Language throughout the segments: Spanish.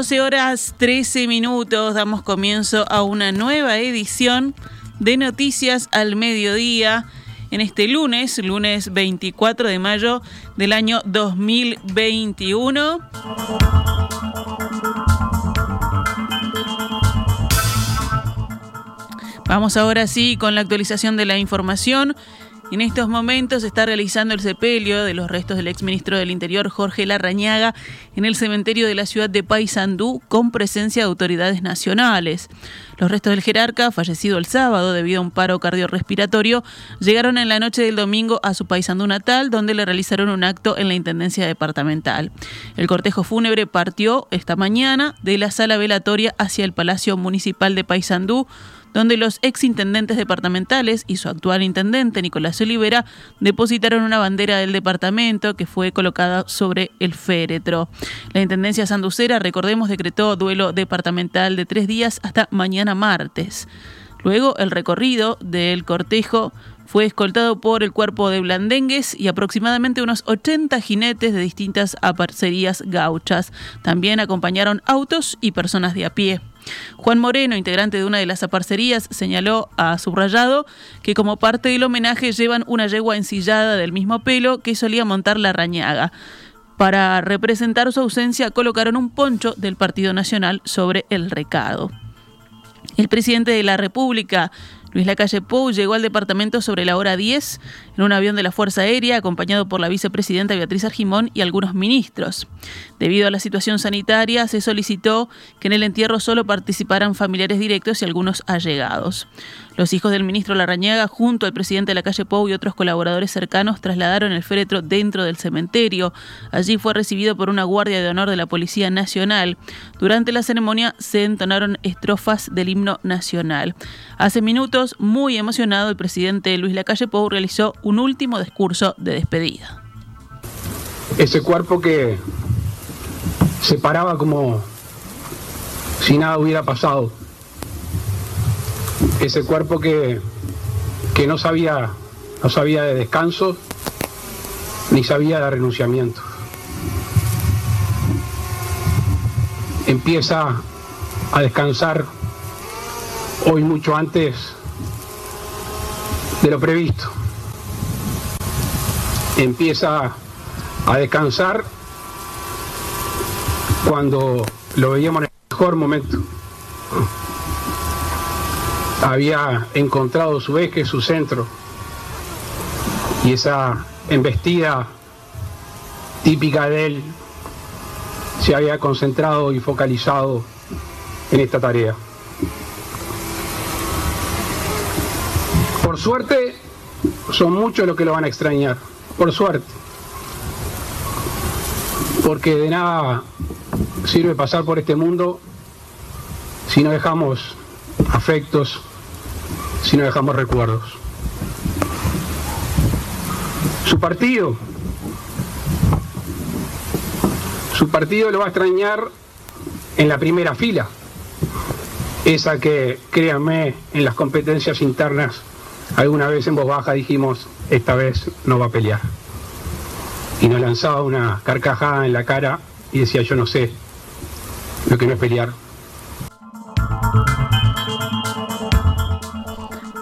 12 horas 13 minutos, damos comienzo a una nueva edición de Noticias al Mediodía en este lunes, lunes 24 de mayo del año 2021. Vamos ahora sí con la actualización de la información. En estos momentos se está realizando el sepelio de los restos del exministro del Interior Jorge Larrañaga en el cementerio de la ciudad de Paysandú con presencia de autoridades nacionales. Los restos del jerarca, fallecido el sábado debido a un paro cardiorrespiratorio, llegaron en la noche del domingo a su Paysandú natal, donde le realizaron un acto en la Intendencia Departamental. El cortejo fúnebre partió esta mañana de la sala velatoria hacia el Palacio Municipal de Paysandú, donde los exintendentes departamentales y su actual intendente, Nicolás Olivera, depositaron una bandera del departamento que fue colocada sobre el féretro. La Intendencia Sanducera, recordemos, decretó duelo departamental de tres días hasta mañana martes. Luego, el recorrido del cortejo fue escoltado por el cuerpo de blandengues y aproximadamente unos 80 jinetes de distintas aparcerías gauchas. También acompañaron autos y personas de a pie. Juan Moreno, integrante de una de las aparcerías, señaló a Subrayado que como parte del homenaje llevan una yegua ensillada del mismo pelo que solía montar la rañaga. Para representar su ausencia colocaron un poncho del Partido Nacional sobre el recado. El presidente de la República, Luis Lacalle Pou llegó al departamento sobre la hora 10 en un avión de la Fuerza Aérea acompañado por la vicepresidenta Beatriz Argimón y algunos ministros. Debido a la situación sanitaria, se solicitó que en el entierro solo participaran familiares directos y algunos allegados. Los hijos del ministro Larrañaga, junto al presidente de la calle Pou y otros colaboradores cercanos, trasladaron el féretro dentro del cementerio. Allí fue recibido por una guardia de honor de la Policía Nacional. Durante la ceremonia se entonaron estrofas del himno nacional. Hace minutos, muy emocionado, el presidente Luis Lacalle Pou realizó un último discurso de despedida. Ese cuerpo que se paraba como si nada hubiera pasado ese cuerpo que, que no sabía, no sabía de descanso ni sabía de renunciamiento. Empieza a descansar hoy mucho antes de lo previsto. Empieza a descansar cuando lo veíamos en el mejor momento había encontrado su eje, su centro, y esa embestida típica de él se había concentrado y focalizado en esta tarea. Por suerte, son muchos los que lo van a extrañar, por suerte, porque de nada sirve pasar por este mundo si no dejamos afectos, si no dejamos recuerdos. Su partido, su partido lo va a extrañar en la primera fila, esa que, créanme, en las competencias internas, alguna vez en voz baja dijimos, esta vez no va a pelear. Y nos lanzaba una carcajada en la cara y decía, yo no sé lo que no es pelear.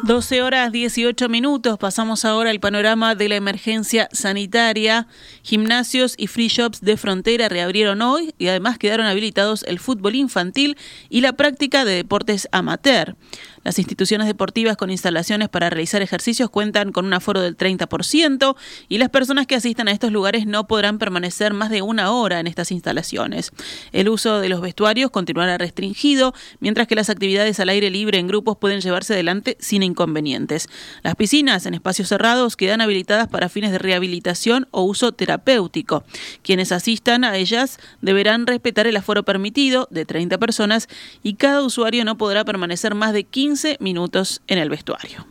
12 horas 18 minutos. Pasamos ahora al panorama de la emergencia sanitaria. Gimnasios y free shops de frontera reabrieron hoy y además quedaron habilitados el fútbol infantil y la práctica de deportes amateur. Las instituciones deportivas con instalaciones para realizar ejercicios cuentan con un aforo del 30% y las personas que asistan a estos lugares no podrán permanecer más de una hora en estas instalaciones. El uso de los vestuarios continuará restringido, mientras que las actividades al aire libre en grupos pueden llevarse adelante sin inconvenientes. Las piscinas en espacios cerrados quedan habilitadas para fines de rehabilitación o uso terapéutico. Quienes asistan a ellas deberán respetar el aforo permitido de 30 personas y cada usuario no podrá permanecer más de 15 minutos en el vestuario.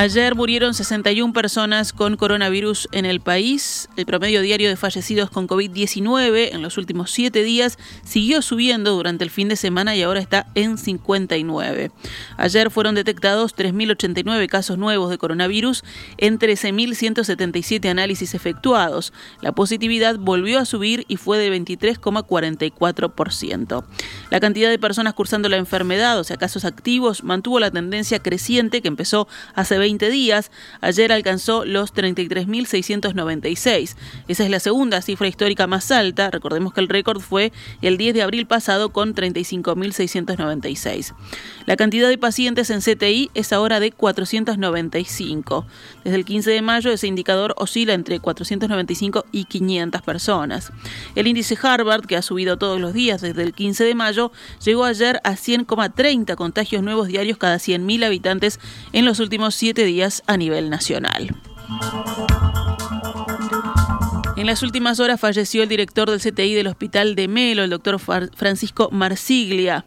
Ayer murieron 61 personas con coronavirus en el país. El promedio diario de fallecidos con COVID-19 en los últimos siete días siguió subiendo durante el fin de semana y ahora está en 59. Ayer fueron detectados 3.089 casos nuevos de coronavirus en 13.177 análisis efectuados. La positividad volvió a subir y fue de 23,44%. La cantidad de personas cursando la enfermedad, o sea, casos activos, mantuvo la tendencia creciente que empezó hace 20 20 días, ayer alcanzó los 33.696. Esa es la segunda cifra histórica más alta. Recordemos que el récord fue el 10 de abril pasado con 35.696. La cantidad de pacientes en CTI es ahora de 495. Desde el 15 de mayo ese indicador oscila entre 495 y 500 personas. El índice Harvard, que ha subido todos los días desde el 15 de mayo, llegó ayer a 100,30 contagios nuevos diarios cada 100.000 habitantes en los últimos 7 días a nivel nacional. En las últimas horas falleció el director del CTI del Hospital de Melo, el doctor Francisco Marsiglia.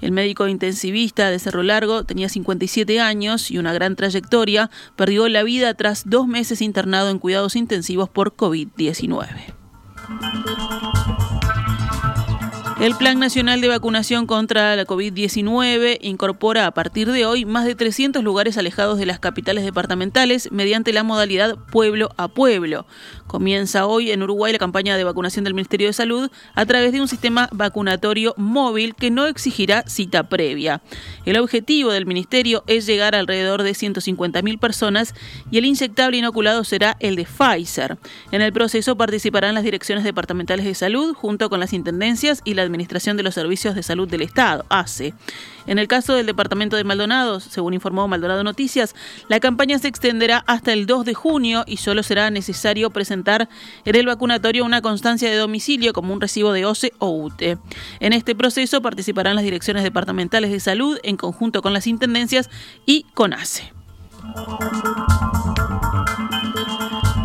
El médico intensivista de Cerro Largo tenía 57 años y una gran trayectoria. Perdió la vida tras dos meses internado en cuidados intensivos por COVID-19. El Plan Nacional de Vacunación contra la COVID-19 incorpora a partir de hoy más de 300 lugares alejados de las capitales departamentales mediante la modalidad pueblo a pueblo. Comienza hoy en Uruguay la campaña de vacunación del Ministerio de Salud a través de un sistema vacunatorio móvil que no exigirá cita previa. El objetivo del Ministerio es llegar a alrededor de 150.000 personas y el inyectable inoculado será el de Pfizer. En el proceso participarán las direcciones departamentales de salud junto con las intendencias y la Administración de los Servicios de Salud del Estado, ACE. En el caso del departamento de Maldonado, según informó Maldonado Noticias, la campaña se extenderá hasta el 2 de junio y solo será necesario presentar en el vacunatorio una constancia de domicilio como un recibo de OCE o UTE. En este proceso participarán las direcciones departamentales de salud en conjunto con las intendencias y con ACE.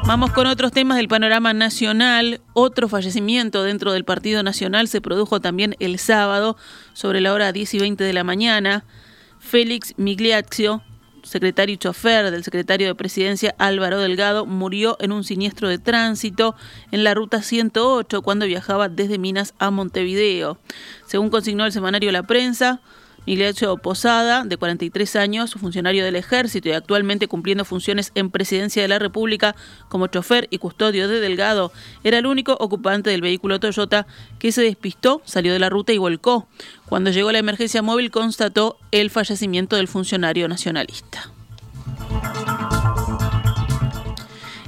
Vamos con otros temas del panorama nacional. Otro fallecimiento dentro del Partido Nacional se produjo también el sábado sobre la hora 10 y 20 de la mañana. Félix Migliaccio, secretario y chofer del secretario de Presidencia Álvaro Delgado, murió en un siniestro de tránsito en la ruta 108 cuando viajaba desde Minas a Montevideo. Según consignó el semanario La Prensa, Iglecho Posada, de 43 años, funcionario del ejército y actualmente cumpliendo funciones en Presidencia de la República como chofer y custodio de Delgado, era el único ocupante del vehículo Toyota que se despistó, salió de la ruta y volcó. Cuando llegó la emergencia móvil constató el fallecimiento del funcionario nacionalista.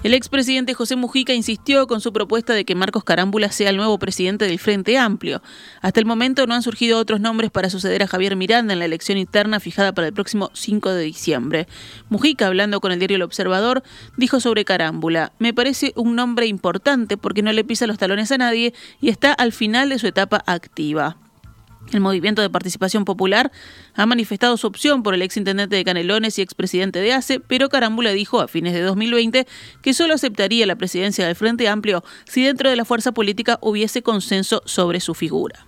El expresidente José Mujica insistió con su propuesta de que Marcos Carámbula sea el nuevo presidente del Frente Amplio. Hasta el momento no han surgido otros nombres para suceder a Javier Miranda en la elección interna fijada para el próximo 5 de diciembre. Mujica, hablando con el diario El Observador, dijo sobre Carámbula, me parece un nombre importante porque no le pisa los talones a nadie y está al final de su etapa activa. El Movimiento de Participación Popular ha manifestado su opción por el exintendente de Canelones y expresidente de ACE, pero Carambula dijo a fines de 2020 que solo aceptaría la presidencia del Frente Amplio si dentro de la fuerza política hubiese consenso sobre su figura.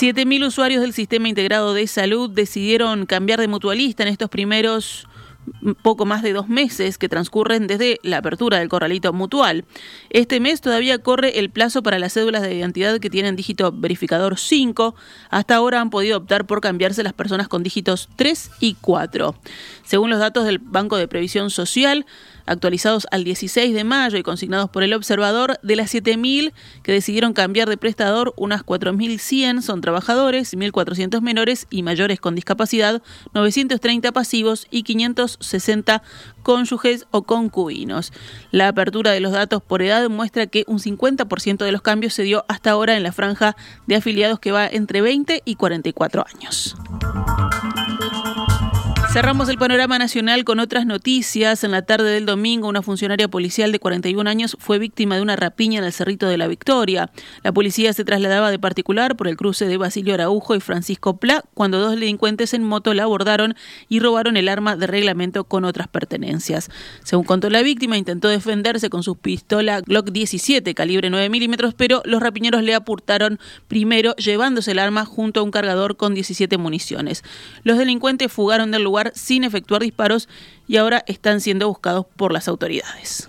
7.000 usuarios del Sistema Integrado de Salud decidieron cambiar de mutualista en estos primeros poco más de dos meses que transcurren desde la apertura del corralito mutual. Este mes todavía corre el plazo para las cédulas de identidad que tienen dígito verificador 5. Hasta ahora han podido optar por cambiarse las personas con dígitos 3 y 4. Según los datos del Banco de Previsión Social, actualizados al 16 de mayo y consignados por el observador, de las 7.000 que decidieron cambiar de prestador, unas 4.100 son trabajadores, 1.400 menores y mayores con discapacidad, 930 pasivos y 560 cónyuges o concubinos. La apertura de los datos por edad muestra que un 50% de los cambios se dio hasta ahora en la franja de afiliados que va entre 20 y 44 años. Cerramos el panorama nacional con otras noticias. En la tarde del domingo, una funcionaria policial de 41 años fue víctima de una rapiña en el Cerrito de la Victoria. La policía se trasladaba de particular por el cruce de Basilio Araujo y Francisco Pla cuando dos delincuentes en moto la abordaron y robaron el arma de reglamento con otras pertenencias. Según contó la víctima, intentó defenderse con su pistola Glock 17 calibre 9 milímetros, pero los rapiñeros le apurtaron primero llevándose el arma junto a un cargador con 17 municiones. Los delincuentes fugaron del lugar sin efectuar disparos y ahora están siendo buscados por las autoridades.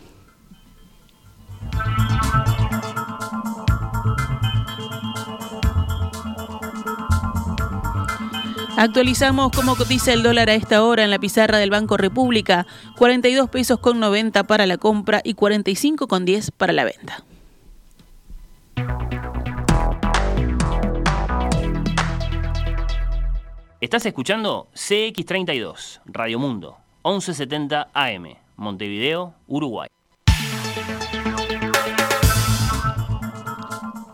Actualizamos cómo cotiza el dólar a esta hora en la pizarra del Banco República, 42 pesos con 90 para la compra y 45 con 10 para la venta. Estás escuchando CX32, Radio Mundo, 1170 AM, Montevideo, Uruguay.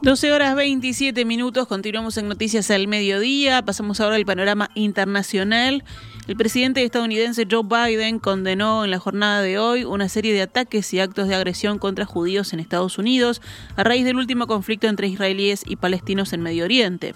12 horas 27 minutos, continuamos en Noticias al Mediodía, pasamos ahora al panorama internacional. El presidente estadounidense Joe Biden condenó en la jornada de hoy una serie de ataques y actos de agresión contra judíos en Estados Unidos a raíz del último conflicto entre israelíes y palestinos en Medio Oriente.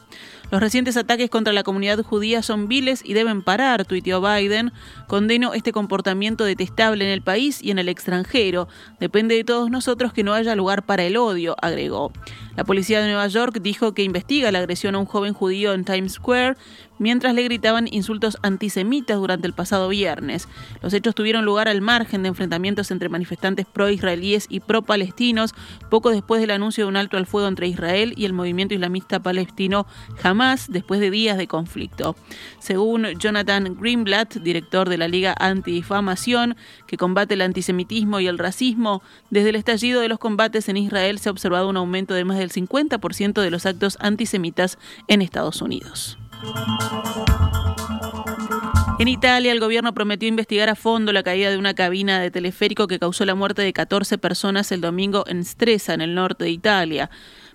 Los recientes ataques contra la comunidad judía son viles y deben parar, tuiteó Biden. Condeno este comportamiento detestable en el país y en el extranjero. Depende de todos nosotros que no haya lugar para el odio, agregó. La policía de Nueva York dijo que investiga la agresión a un joven judío en Times Square mientras le gritaban insultos antisemitas durante el pasado viernes. Los hechos tuvieron lugar al margen de enfrentamientos entre manifestantes pro-israelíes y pro-palestinos poco después del anuncio de un alto al fuego entre Israel y el movimiento islamista palestino Hamas después de días de conflicto. Según Jonathan Greenblatt, director de la Liga Antidifamación, que combate el antisemitismo y el racismo, desde el estallido de los combates en Israel se ha observado un aumento de más del 50% de los actos antisemitas en Estados Unidos. En Italia, el gobierno prometió investigar a fondo la caída de una cabina de teleférico que causó la muerte de 14 personas el domingo en Stresa, en el norte de Italia.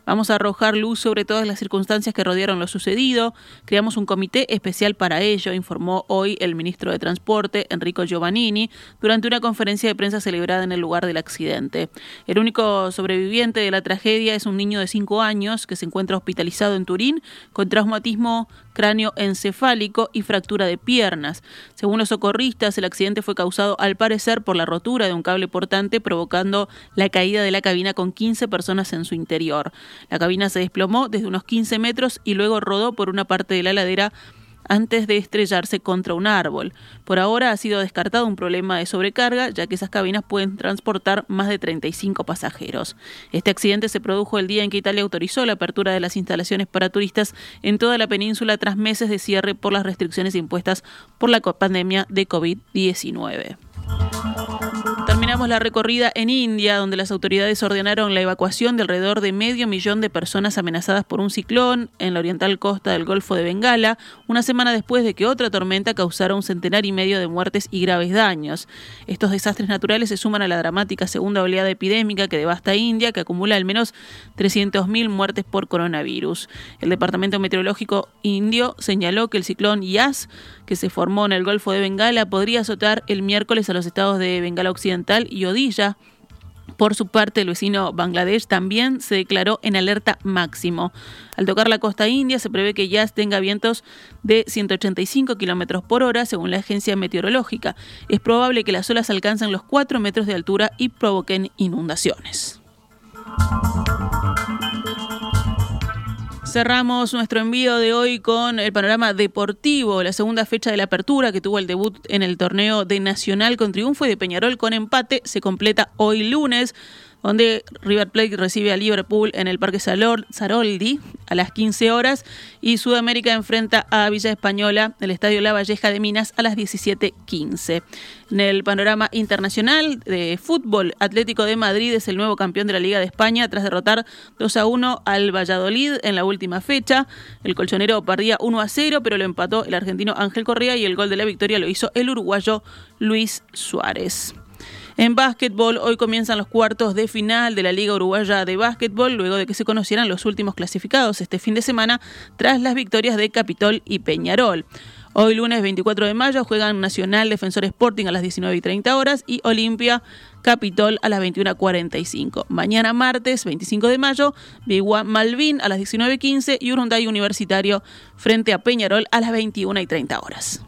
Vamos a arrojar luz sobre todas las circunstancias que rodearon lo sucedido. Creamos un comité especial para ello, informó hoy el ministro de Transporte, Enrico Giovannini, durante una conferencia de prensa celebrada en el lugar del accidente. El único sobreviviente de la tragedia es un niño de 5 años que se encuentra hospitalizado en Turín con traumatismo cráneo encefálico y fractura de piernas. Según los socorristas, el accidente fue causado al parecer por la rotura de un cable portante provocando la caída de la cabina con 15 personas en su interior. La cabina se desplomó desde unos 15 metros y luego rodó por una parte de la ladera antes de estrellarse contra un árbol. Por ahora ha sido descartado un problema de sobrecarga, ya que esas cabinas pueden transportar más de 35 pasajeros. Este accidente se produjo el día en que Italia autorizó la apertura de las instalaciones para turistas en toda la península tras meses de cierre por las restricciones impuestas por la pandemia de COVID-19. Terminamos la recorrida en India, donde las autoridades ordenaron la evacuación de alrededor de medio millón de personas amenazadas por un ciclón en la oriental costa del Golfo de Bengala, una semana después de que otra tormenta causara un centenar y medio de muertes y graves daños. Estos desastres naturales se suman a la dramática segunda oleada epidémica que devasta India, que acumula al menos 300.000 muertes por coronavirus. El Departamento Meteorológico indio señaló que el ciclón Yas, que se formó en el Golfo de Bengala, podría azotar el miércoles a los estados de Bengala Occidental y Odilla. Por su parte, el vecino Bangladesh también se declaró en alerta máximo. Al tocar la costa india, se prevé que ya tenga vientos de 185 kilómetros por hora, según la agencia meteorológica. Es probable que las olas alcancen los 4 metros de altura y provoquen inundaciones. Cerramos nuestro envío de hoy con el panorama deportivo, la segunda fecha de la apertura que tuvo el debut en el torneo de Nacional con triunfo y de Peñarol con empate se completa hoy lunes donde River Plate recibe a Liverpool en el Parque Saroldi a las 15 horas y Sudamérica enfrenta a Villa Española, el Estadio La Valleja de Minas, a las 17.15. En el panorama internacional de fútbol, Atlético de Madrid es el nuevo campeón de la Liga de España tras derrotar 2 a 1 al Valladolid en la última fecha. El colchonero perdía 1 a 0, pero lo empató el argentino Ángel Correa y el gol de la victoria lo hizo el uruguayo Luis Suárez. En básquetbol, hoy comienzan los cuartos de final de la Liga Uruguaya de Básquetbol, luego de que se conocieran los últimos clasificados este fin de semana tras las victorias de Capitol y Peñarol. Hoy lunes 24 de mayo juegan Nacional Defensor Sporting a las 19 y 30 horas y Olimpia Capitol a las 21.45. Mañana martes 25 de mayo, Bigua Malvin a las 19.15 y Urunday Universitario frente a Peñarol a las 21 y 30 horas.